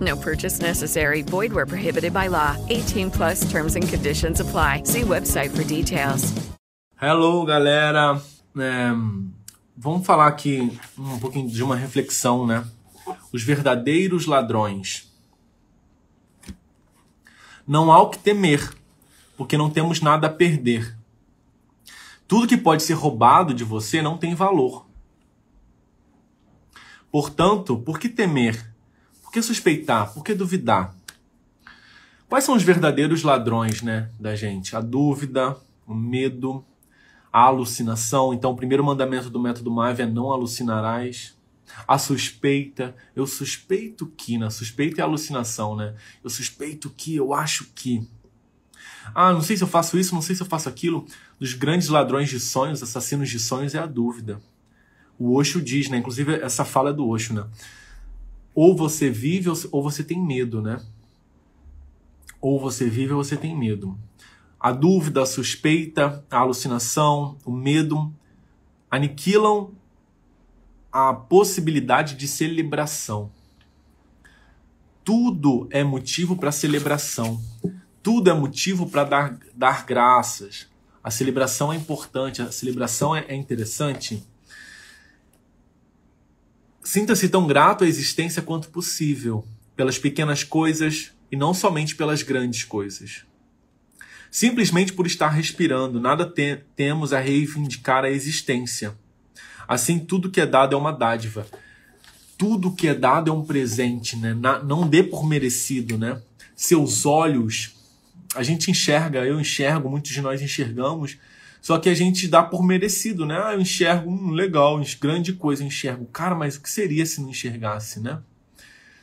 No purchase necessary. Void where prohibited by law. 18 plus terms and conditions apply. See website for details. Hello, galera. É, vamos falar aqui um pouquinho de uma reflexão, né? Os verdadeiros ladrões. Não há o que temer, porque não temos nada a perder. Tudo que pode ser roubado de você não tem valor. Portanto, por que temer? Por que suspeitar? Por que duvidar? Quais são os verdadeiros ladrões, né, da gente? A dúvida, o medo, a alucinação. Então, o primeiro mandamento do método MAV é não alucinarás. A suspeita, eu suspeito que, na suspeita é alucinação, né? Eu suspeito que, eu acho que. Ah, não sei se eu faço isso, não sei se eu faço aquilo. Dos grandes ladrões de sonhos, assassinos de sonhos, é a dúvida. O Osho diz, né? Inclusive, essa fala é do Osho, né? Ou você vive ou você tem medo, né? Ou você vive ou você tem medo. A dúvida, a suspeita, a alucinação, o medo aniquilam a possibilidade de celebração. Tudo é motivo para celebração. Tudo é motivo para dar, dar graças. A celebração é importante, a celebração é, é interessante. Sinta-se tão grato à existência quanto possível, pelas pequenas coisas e não somente pelas grandes coisas. Simplesmente por estar respirando, nada te temos a reivindicar a existência. Assim, tudo que é dado é uma dádiva. Tudo que é dado é um presente, né? não dê por merecido, né? Seus olhos, a gente enxerga, eu enxergo, muitos de nós enxergamos, só que a gente dá por merecido, né? Ah, eu enxergo, hum, legal, grande coisa, eu enxergo. Cara, mas o que seria se não enxergasse, né?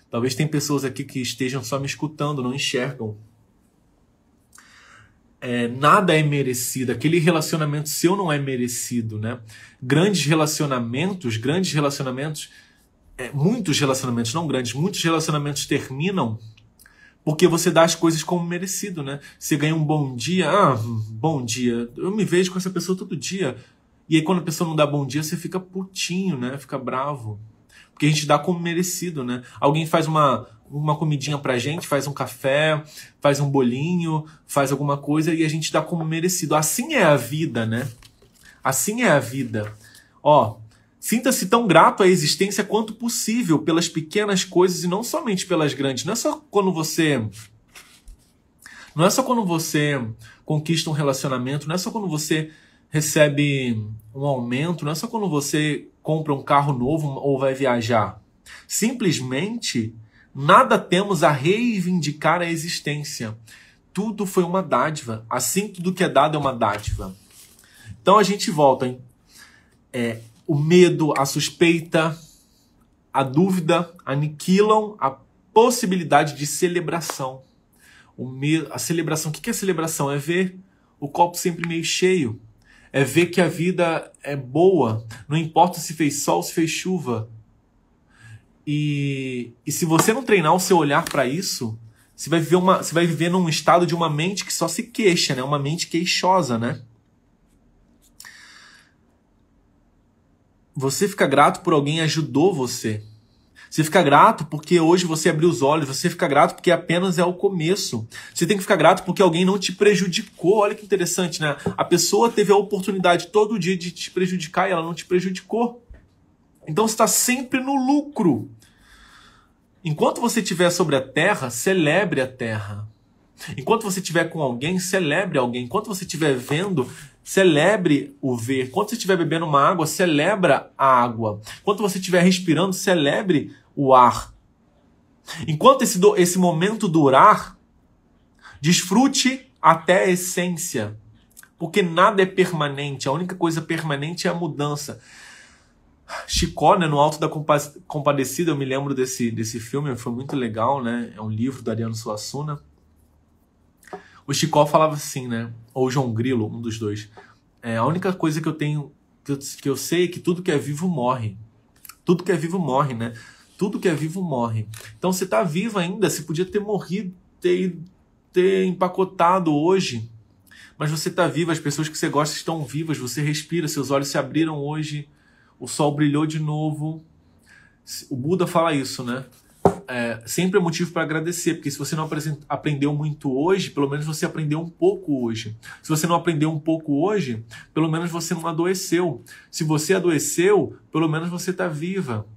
Talvez tem pessoas aqui que estejam só me escutando, não enxergam. É, nada é merecido, aquele relacionamento seu não é merecido, né? Grandes relacionamentos, grandes relacionamentos, é, muitos relacionamentos, não grandes, muitos relacionamentos terminam porque você dá as coisas como merecido, né? Você ganha um bom dia, ah, bom dia. Eu me vejo com essa pessoa todo dia. E aí quando a pessoa não dá bom dia, você fica putinho, né? Fica bravo. Porque a gente dá como merecido, né? Alguém faz uma, uma comidinha pra gente, faz um café, faz um bolinho, faz alguma coisa e a gente dá como merecido. Assim é a vida, né? Assim é a vida. Ó, Sinta-se tão grato à existência quanto possível pelas pequenas coisas e não somente pelas grandes. Não é só quando você não é só quando você conquista um relacionamento, não é só quando você recebe um aumento, não é só quando você compra um carro novo ou vai viajar. Simplesmente nada temos a reivindicar a existência. Tudo foi uma dádiva. Assim, tudo que é dado é uma dádiva. Então a gente volta. Hein? É, o medo, a suspeita, a dúvida aniquilam a possibilidade de celebração. Medo, a celebração, o que é celebração? É ver o copo sempre meio cheio. É ver que a vida é boa, não importa se fez sol, se fez chuva. E, e se você não treinar o seu olhar para isso, você vai viver uma, você vai viver num estado de uma mente que só se queixa, né? Uma mente queixosa, né? Você fica grato por alguém ajudou você. Você fica grato porque hoje você abriu os olhos. Você fica grato porque apenas é o começo. Você tem que ficar grato porque alguém não te prejudicou. Olha que interessante, né? A pessoa teve a oportunidade todo dia de te prejudicar e ela não te prejudicou. Então você está sempre no lucro. Enquanto você estiver sobre a terra, celebre a terra. Enquanto você estiver com alguém, celebre alguém. Enquanto você estiver vendo, celebre o ver. Enquanto você estiver bebendo uma água, celebra a água. Enquanto você estiver respirando, celebre o ar. Enquanto esse, esse momento durar, desfrute até a essência. Porque nada é permanente. A única coisa permanente é a mudança. Chicó, né, no Alto da Compadecida, eu me lembro desse, desse filme, foi muito legal, né? É um livro do Ariano Suassuna. O Chicó falava assim, né? Ou João Grilo, um dos dois. É, a única coisa que eu tenho, que eu, que eu sei é que tudo que é vivo morre. Tudo que é vivo morre, né? Tudo que é vivo morre. Então você está vivo ainda, você podia ter morrido, ter, ter empacotado hoje. Mas você está vivo, as pessoas que você gosta estão vivas, você respira, seus olhos se abriram hoje, o sol brilhou de novo. O Buda fala isso, né? É, sempre é motivo para agradecer, porque se você não aprendeu muito hoje, pelo menos você aprendeu um pouco hoje. Se você não aprendeu um pouco hoje, pelo menos você não adoeceu. Se você adoeceu, pelo menos você está viva.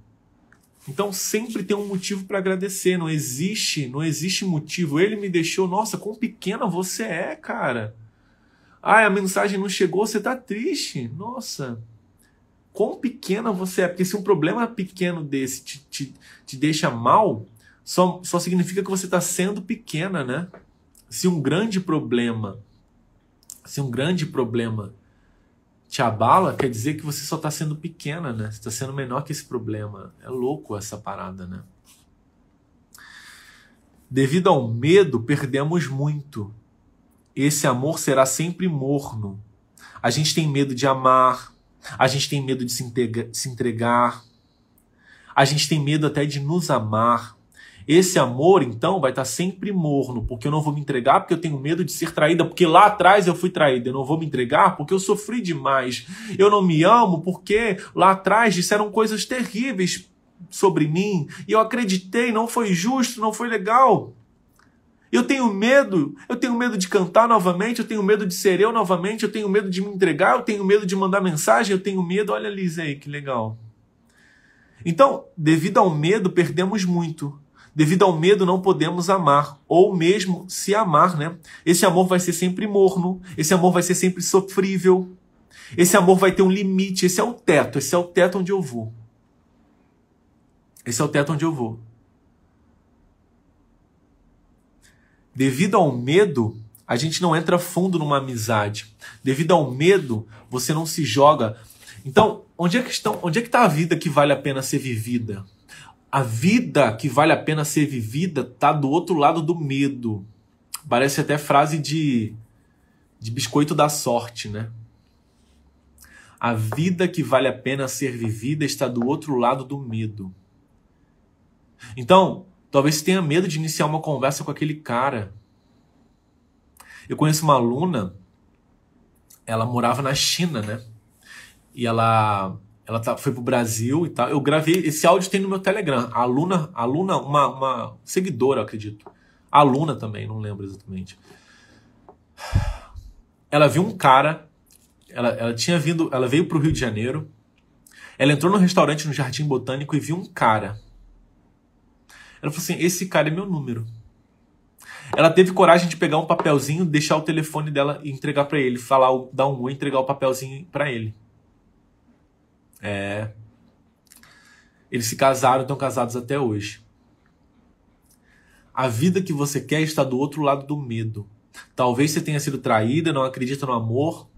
Então sempre tem um motivo para agradecer. Não existe, não existe motivo. Ele me deixou, nossa, quão pequena você é, cara. Ah, a mensagem não chegou, você tá triste. Nossa, quão pequena você é. Porque se um problema pequeno desse te, te, te deixa mal, só, só significa que você está sendo pequena, né? Se um grande problema, se um grande problema te abala, quer dizer que você só está sendo pequena, né? Você está sendo menor que esse problema. É louco essa parada, né? Devido ao medo, perdemos muito. Esse amor será sempre morno. A gente tem medo de amar, a gente tem medo de se entregar, a gente tem medo até de nos amar. Esse amor, então, vai estar sempre morno, porque eu não vou me entregar porque eu tenho medo de ser traída, porque lá atrás eu fui traída. Eu não vou me entregar porque eu sofri demais. Eu não me amo porque lá atrás disseram coisas terríveis sobre mim e eu acreditei, não foi justo, não foi legal. Eu tenho medo, eu tenho medo de cantar novamente, eu tenho medo de ser eu novamente, eu tenho medo de me entregar, eu tenho medo de mandar mensagem, eu tenho medo. Olha a Liz aí, que legal. Então, devido ao medo, perdemos muito. Devido ao medo, não podemos amar, ou mesmo se amar, né? Esse amor vai ser sempre morno, esse amor vai ser sempre sofrível, esse amor vai ter um limite, esse é o teto, esse é o teto onde eu vou. Esse é o teto onde eu vou. Devido ao medo, a gente não entra fundo numa amizade. Devido ao medo, você não se joga. Então, onde é que estão, onde é que está a vida que vale a pena ser vivida? A vida que vale a pena ser vivida está do outro lado do medo. Parece até frase de, de biscoito da sorte, né? A vida que vale a pena ser vivida está do outro lado do medo. Então, talvez você tenha medo de iniciar uma conversa com aquele cara. Eu conheço uma aluna, ela morava na China, né? E ela ela tá, foi pro Brasil e tal. Eu gravei, esse áudio tem no meu Telegram. A aluna, aluna uma, uma seguidora, acredito. A aluna também, não lembro exatamente. Ela viu um cara, ela, ela tinha vindo, ela veio pro Rio de Janeiro. Ela entrou no restaurante no Jardim Botânico e viu um cara. Ela falou assim: "Esse cara é meu número". Ela teve coragem de pegar um papelzinho, deixar o telefone dela e entregar para ele, falar, dar um oi, entregar o papelzinho para ele. É. Eles se casaram, estão casados até hoje. A vida que você quer está do outro lado do medo. Talvez você tenha sido traída, não acredita no amor.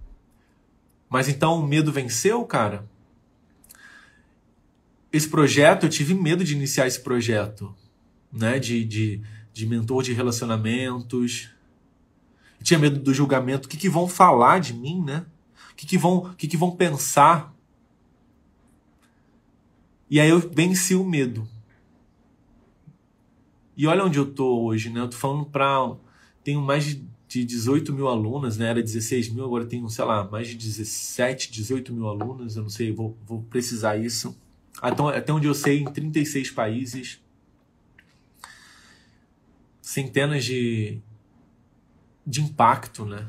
Mas então o medo venceu, cara? Esse projeto, eu tive medo de iniciar esse projeto, né? De, de, de mentor de relacionamentos. Eu tinha medo do julgamento. O que, que vão falar de mim, né? O que, que, vão, o que, que vão pensar? E aí eu venci o medo. E olha onde eu tô hoje, né? Eu tô falando para tenho mais de, de 18 mil alunas, né? Era 16 mil, agora tenho, sei lá, mais de 17, 18 mil alunas. Eu não sei, vou, vou precisar isso. Até, até onde eu sei, em 36 países. Centenas de, de impacto, né?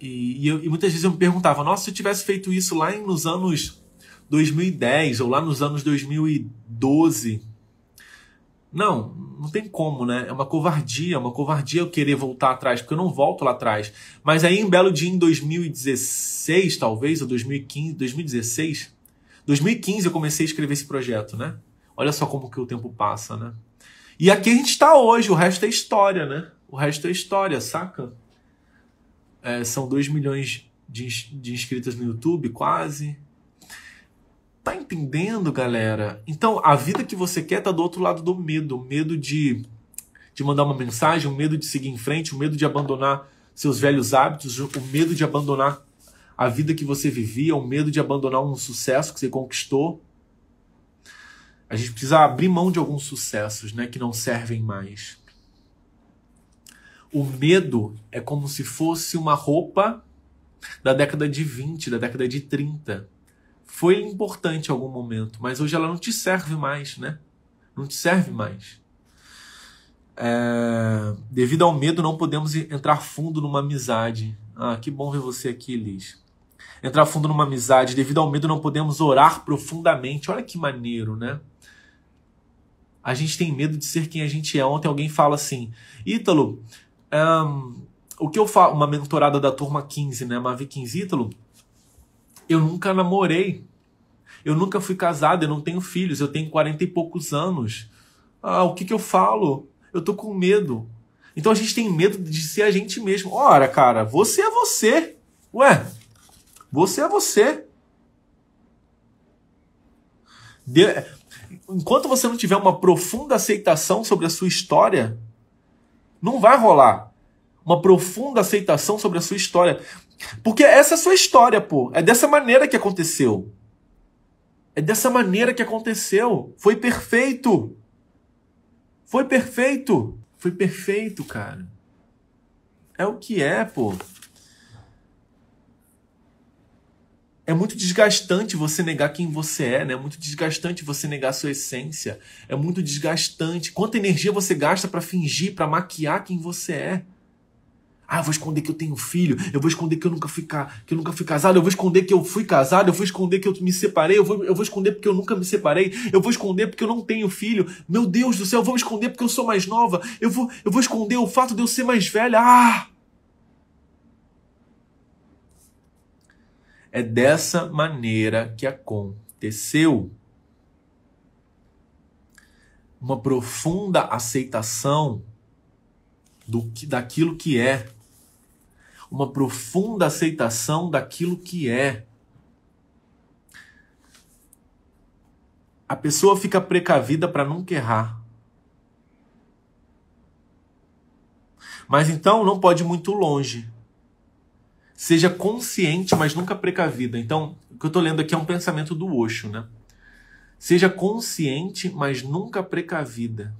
E, e, eu, e, muitas vezes eu me perguntava, nossa, se eu tivesse feito isso lá nos anos 2010 ou lá nos anos 2012, Não, não tem como, né? É uma covardia, é uma covardia eu querer voltar atrás, porque eu não volto lá atrás. Mas aí em belo dia em 2016, talvez, ou 2015, 2016, 2015 eu comecei a escrever esse projeto, né? Olha só como que o tempo passa, né? E aqui a gente está hoje, o resto é história, né? O resto é história, saca? É, são 2 milhões de, de inscritos no YouTube, quase. Tá entendendo, galera? Então, a vida que você quer tá do outro lado do medo. O medo de, de mandar uma mensagem, o medo de seguir em frente, o medo de abandonar seus velhos hábitos, o medo de abandonar a vida que você vivia, o medo de abandonar um sucesso que você conquistou. A gente precisa abrir mão de alguns sucessos, né, que não servem mais. O medo é como se fosse uma roupa da década de 20, da década de 30 foi importante em algum momento, mas hoje ela não te serve mais, né? Não te serve mais. É... Devido ao medo, não podemos entrar fundo numa amizade. Ah, que bom ver você aqui, Liz. Entrar fundo numa amizade. Devido ao medo, não podemos orar profundamente. Olha que maneiro, né? A gente tem medo de ser quem a gente é. Ontem alguém fala assim: Ítalo, um, o que eu falo, uma mentorada da turma 15, né? Mavi 15 Ítalo eu nunca namorei. Eu nunca fui casado, eu não tenho filhos, eu tenho 40 e poucos anos. Ah, o que, que eu falo? Eu tô com medo. Então a gente tem medo de ser a gente mesmo. Ora, cara, você é você. Ué, você é você. De... Enquanto você não tiver uma profunda aceitação sobre a sua história, não vai rolar. Uma profunda aceitação sobre a sua história. Porque essa é a sua história, pô. É dessa maneira que aconteceu. É dessa maneira que aconteceu. Foi perfeito. Foi perfeito. Foi perfeito, cara. É o que é, pô. É muito desgastante você negar quem você é, né? É muito desgastante você negar sua essência. É muito desgastante. Quanta energia você gasta para fingir, para maquiar quem você é? Ah, eu vou esconder que eu tenho filho, eu vou esconder que eu nunca fui, que eu nunca fui casado, eu vou esconder que eu fui casado, eu vou esconder que eu me separei, eu vou, eu vou esconder porque eu nunca me separei, eu vou esconder porque eu não tenho filho. Meu Deus do céu, eu vou esconder porque eu sou mais nova, eu vou, eu vou esconder o fato de eu ser mais velha. Ah! É dessa maneira que aconteceu. Uma profunda aceitação do que, daquilo que é uma profunda aceitação daquilo que é. A pessoa fica precavida para nunca errar. Mas então não pode ir muito longe. Seja consciente, mas nunca precavida. Então, o que eu estou lendo aqui é um pensamento do Osho, né? Seja consciente, mas nunca precavida.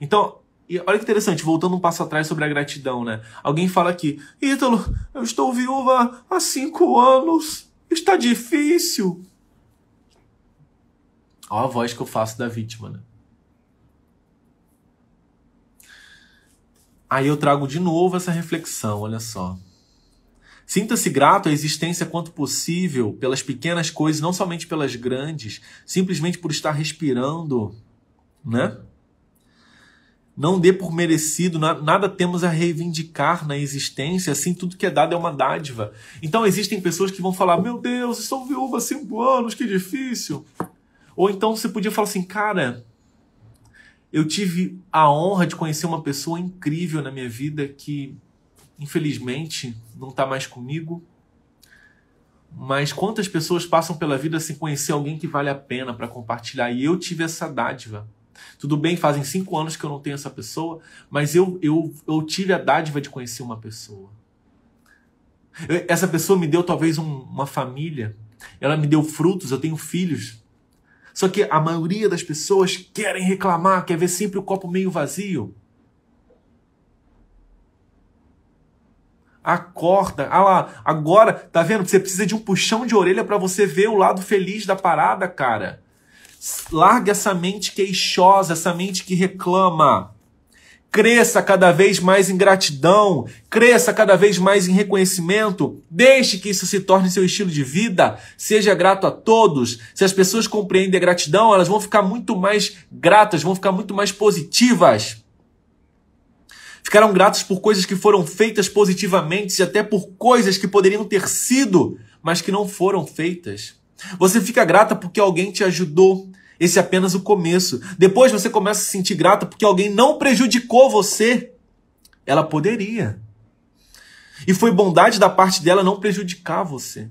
Então, olha que interessante, voltando um passo atrás sobre a gratidão, né? Alguém fala aqui, Ítalo, eu estou viúva há cinco anos, está difícil. Olha a voz que eu faço da vítima, né? Aí eu trago de novo essa reflexão, olha só. Sinta-se grato à existência quanto possível pelas pequenas coisas, não somente pelas grandes, simplesmente por estar respirando, né? Não dê por merecido, nada temos a reivindicar na existência, assim tudo que é dado é uma dádiva. Então existem pessoas que vão falar: Meu Deus, estou viúva há cinco anos, que difícil. Ou então você podia falar assim: Cara, eu tive a honra de conhecer uma pessoa incrível na minha vida que, infelizmente, não está mais comigo. Mas quantas pessoas passam pela vida sem conhecer alguém que vale a pena para compartilhar? E eu tive essa dádiva. Tudo bem, fazem cinco anos que eu não tenho essa pessoa, mas eu, eu, eu tive a dádiva de conhecer uma pessoa. Essa pessoa me deu talvez um, uma família, ela me deu frutos, eu tenho filhos. Só que a maioria das pessoas querem reclamar, quer ver sempre o copo meio vazio. Acorda. Ah lá, agora, tá vendo? Você precisa de um puxão de orelha para você ver o lado feliz da parada, cara. Larga essa mente queixosa, essa mente que reclama. Cresça cada vez mais em gratidão, cresça cada vez mais em reconhecimento. Deixe que isso se torne seu estilo de vida. Seja grato a todos. Se as pessoas compreendem a gratidão, elas vão ficar muito mais gratas, vão ficar muito mais positivas. Ficarão gratos por coisas que foram feitas positivamente e até por coisas que poderiam ter sido, mas que não foram feitas. Você fica grata porque alguém te ajudou, esse é apenas o começo. Depois você começa a se sentir grata porque alguém não prejudicou você. Ela poderia. E foi bondade da parte dela não prejudicar você.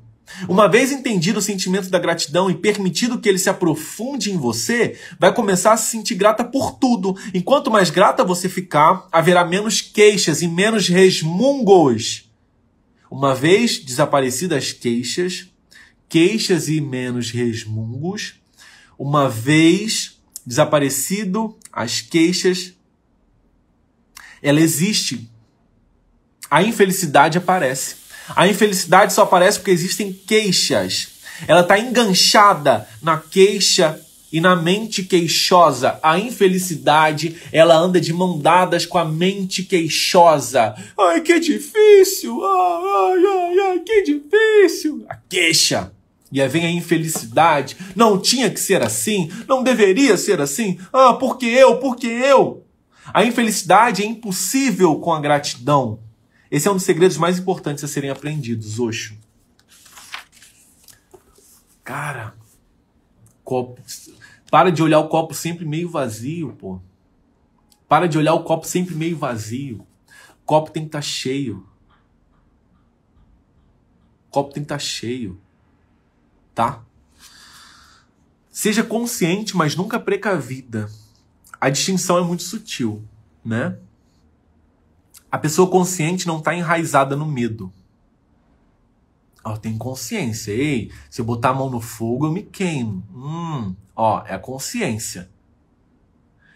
Uma vez entendido o sentimento da gratidão e permitido que ele se aprofunde em você, vai começar a se sentir grata por tudo. Enquanto mais grata você ficar, haverá menos queixas e menos resmungos. Uma vez desaparecidas as queixas, queixas e menos resmungos, uma vez desaparecido as queixas, ela existe. A infelicidade aparece. A infelicidade só aparece porque existem queixas. Ela está enganchada na queixa e na mente queixosa. A infelicidade, ela anda de mão dadas com a mente queixosa. Ai, que difícil! Ai, ai, ai, que difícil! A queixa. E aí vem a infelicidade. Não tinha que ser assim. Não deveria ser assim. Ah, porque eu, porque eu. A infelicidade é impossível com a gratidão. Esse é um dos segredos mais importantes a serem aprendidos, Oxo. Cara, copo. Para de olhar o copo sempre meio vazio, pô. Para de olhar o copo sempre meio vazio. O copo tem que estar tá cheio. O copo tem que estar tá cheio tá? Seja consciente, mas nunca precavida. A distinção é muito sutil, né? A pessoa consciente não está enraizada no medo. Ela tem consciência. Ei, se eu botar a mão no fogo, eu me queimo. Hum, ó, é a consciência.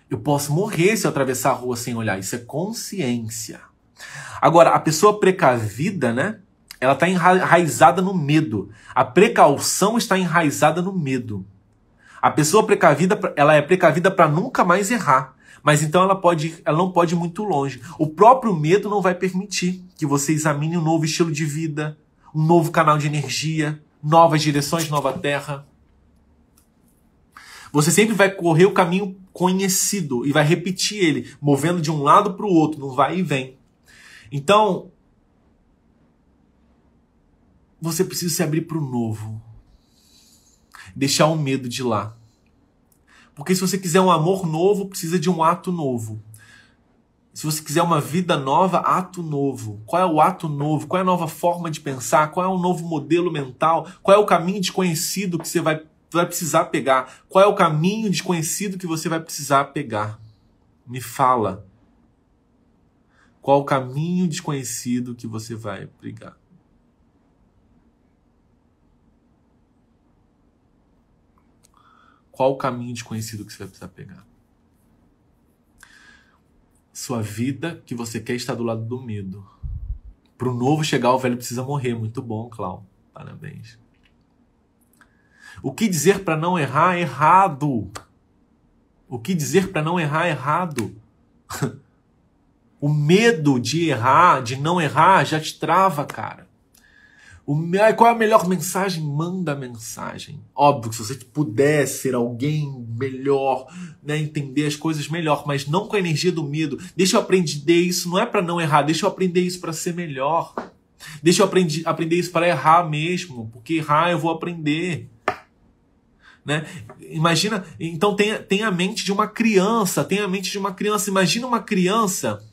Eu posso morrer se eu atravessar a rua sem olhar. Isso é consciência. Agora, a pessoa precavida, né? Ela está enraizada no medo. A precaução está enraizada no medo. A pessoa precavida, ela é precavida para nunca mais errar. Mas então ela pode, ela não pode ir muito longe. O próprio medo não vai permitir que você examine um novo estilo de vida, um novo canal de energia, novas direções, nova terra. Você sempre vai correr o caminho conhecido e vai repetir ele, movendo de um lado para o outro, não vai e vem. Então, você precisa se abrir para o novo. Deixar o medo de lá. Porque se você quiser um amor novo, precisa de um ato novo. Se você quiser uma vida nova, ato novo. Qual é o ato novo? Qual é a nova forma de pensar? Qual é o novo modelo mental? Qual é o caminho desconhecido que você vai, vai precisar pegar? Qual é o caminho desconhecido que você vai precisar pegar? Me fala. Qual o caminho desconhecido que você vai brigar? Qual o caminho desconhecido que você vai precisar pegar? Sua vida que você quer estar do lado do medo. Para o novo chegar, o velho precisa morrer. Muito bom, Clau. Parabéns. O que dizer para não errar errado? O que dizer para não errar errado? o medo de errar, de não errar, já te trava, cara. O, qual é a melhor mensagem? Manda a mensagem. Óbvio que se você puder ser alguém melhor, né, entender as coisas melhor, mas não com a energia do medo. Deixa eu aprender isso, não é para não errar, deixa eu aprender isso para ser melhor. Deixa eu aprender, aprender isso para errar mesmo, porque errar eu vou aprender. Né? Imagina, então tem, tem a mente de uma criança, tem a mente de uma criança. Imagina uma criança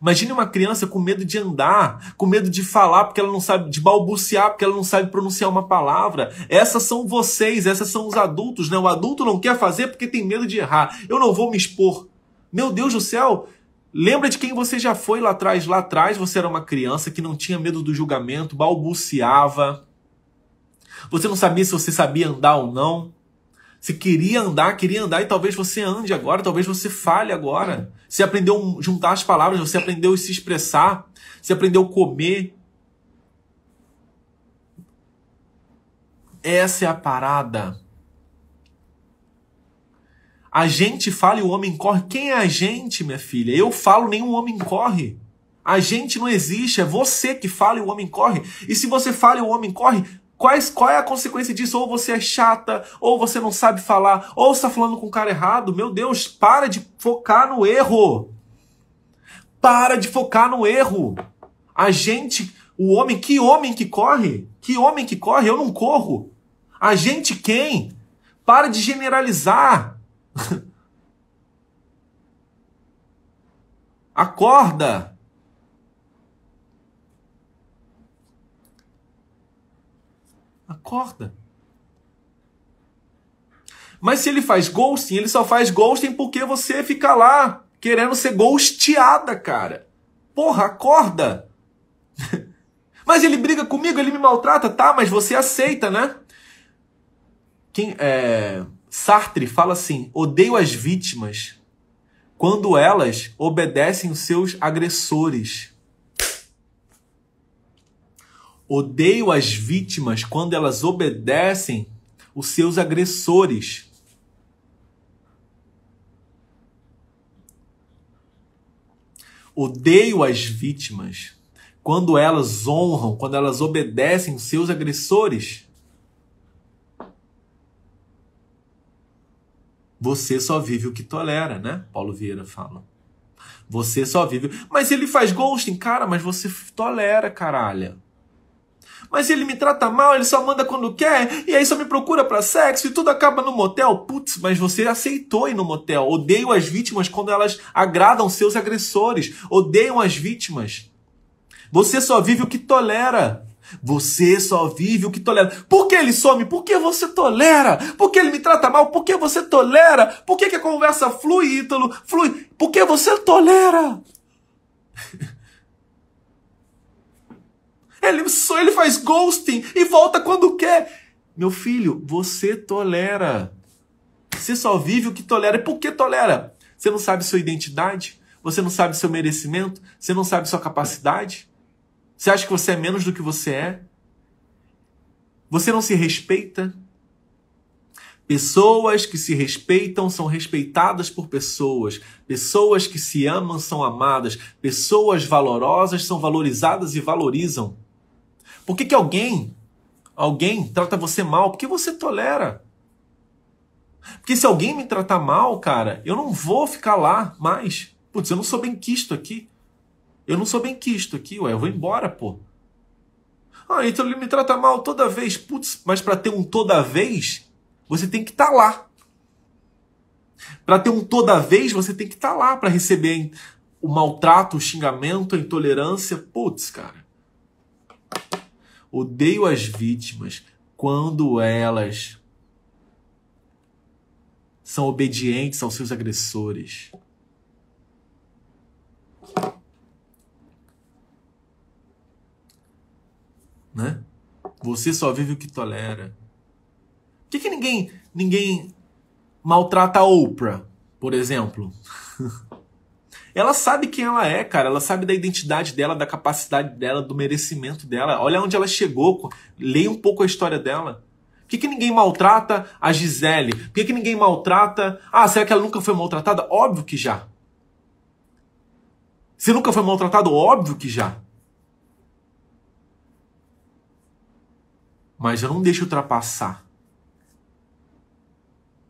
Imagine uma criança com medo de andar, com medo de falar porque ela não sabe, de balbuciar porque ela não sabe pronunciar uma palavra. Essas são vocês, essas são os adultos, né? O adulto não quer fazer porque tem medo de errar. Eu não vou me expor. Meu Deus do céu, Lembra de quem você já foi lá atrás? Lá atrás você era uma criança que não tinha medo do julgamento, balbuciava. Você não sabia se você sabia andar ou não. Você queria andar, queria andar e talvez você ande agora, talvez você fale agora. Você aprendeu a juntar as palavras, você aprendeu a se expressar, você aprendeu a comer. Essa é a parada. A gente fala e o homem corre. Quem é a gente, minha filha? Eu falo, nenhum homem corre. A gente não existe, é você que fala e o homem corre. E se você fala e o homem corre, quais, qual é a consequência disso? Ou você é chata, ou você não sabe falar, ou está falando com o cara errado. Meu Deus, para de focar no erro. Para de focar no erro. A gente, o homem, que homem que corre? Que homem que corre? Eu não corro. A gente quem? Para de generalizar. Acorda. Acorda. Mas se ele faz ghosting, ele só faz ghosting porque você fica lá querendo ser ghosteada, cara. Porra, acorda. mas ele briga comigo, ele me maltrata, tá? Mas você aceita, né? Quem é Sartre fala assim: odeio as vítimas quando elas obedecem os seus agressores. Odeio as vítimas quando elas obedecem os seus agressores. Odeio as vítimas quando elas honram, quando elas obedecem os seus agressores. Você só vive o que tolera, né? Paulo Vieira fala. Você só vive. Mas ele faz ghosting, cara, mas você tolera, caralho. Mas ele me trata mal, ele só manda quando quer, e aí só me procura para sexo e tudo acaba no motel. Putz, mas você aceitou ir no motel. Odeio as vítimas quando elas agradam seus agressores. Odeiam as vítimas. Você só vive o que tolera. Você só vive o que tolera. Por que ele some? Por que você tolera? Por que ele me trata mal? Por que você tolera? Por que, que a conversa flui, Ítalo? Flui. Por que você tolera? ele só ele faz ghosting e volta quando quer. Meu filho, você tolera. Você só vive o que tolera. E por que tolera? Você não sabe sua identidade? Você não sabe seu merecimento? Você não sabe sua capacidade? Você acha que você é menos do que você é? Você não se respeita? Pessoas que se respeitam são respeitadas por pessoas. Pessoas que se amam são amadas. Pessoas valorosas são valorizadas e valorizam. Por que, que alguém, alguém trata você mal? Porque você tolera. Porque se alguém me tratar mal, cara, eu não vou ficar lá mais. Putz, eu não sou bem quisto aqui. Eu não sou bem quisto aqui, ué, eu vou embora, pô. Ah, então ele me trata mal toda vez. Putz, mas para ter um toda vez, você tem que estar tá lá. Para ter um toda vez, você tem que estar tá lá para receber o maltrato, o xingamento, a intolerância. Putz, cara. Odeio as vítimas quando elas são obedientes aos seus agressores. né? Você só vive o que tolera. Por que, que ninguém, ninguém maltrata a Oprah, por exemplo? ela sabe quem ela é, cara. Ela sabe da identidade dela, da capacidade dela, do merecimento dela. Olha onde ela chegou. Leia um pouco a história dela. Por que, que ninguém maltrata a Gisele? Por que, que ninguém maltrata. Ah, será que ela nunca foi maltratada? Óbvio que já. Se nunca foi maltratado, óbvio que já. mas eu não deixo ultrapassar.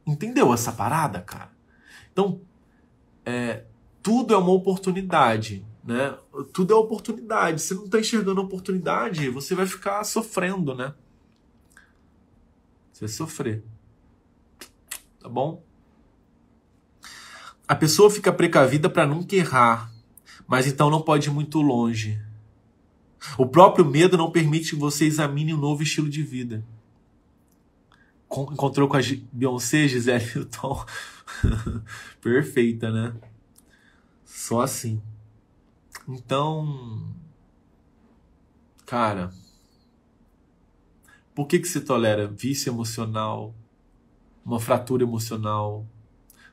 Entendeu essa parada, cara? Então, é, tudo é uma oportunidade, né? Tudo é oportunidade. Se não está enxergando a oportunidade, você vai ficar sofrendo, né? Você vai sofrer. Tá bom? A pessoa fica precavida para nunca errar, mas então não pode ir muito longe. O próprio medo não permite que você examine um novo estilo de vida. Encontrou com a Beyoncé, Gisele Hilton. Perfeita, né? Só assim. Então, cara, por que que você tolera vício emocional, uma fratura emocional?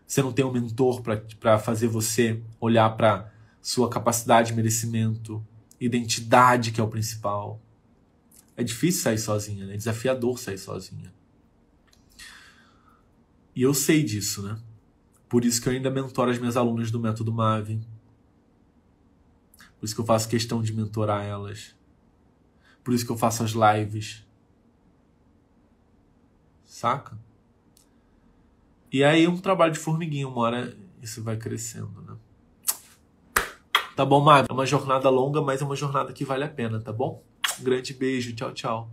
Você não tem um mentor para fazer você olhar para sua capacidade de merecimento, identidade que é o principal. É difícil sair sozinha, né? É desafiador sair sozinha. E eu sei disso, né? Por isso que eu ainda mentoro as minhas alunas do método Mave. Por isso que eu faço questão de mentorar elas. Por isso que eu faço as lives. Saca? E aí um trabalho de formiguinha, uma hora isso vai crescendo, né? Tá bom, Mave? É uma jornada longa, mas é uma jornada que vale a pena, tá bom? Um grande beijo, tchau, tchau.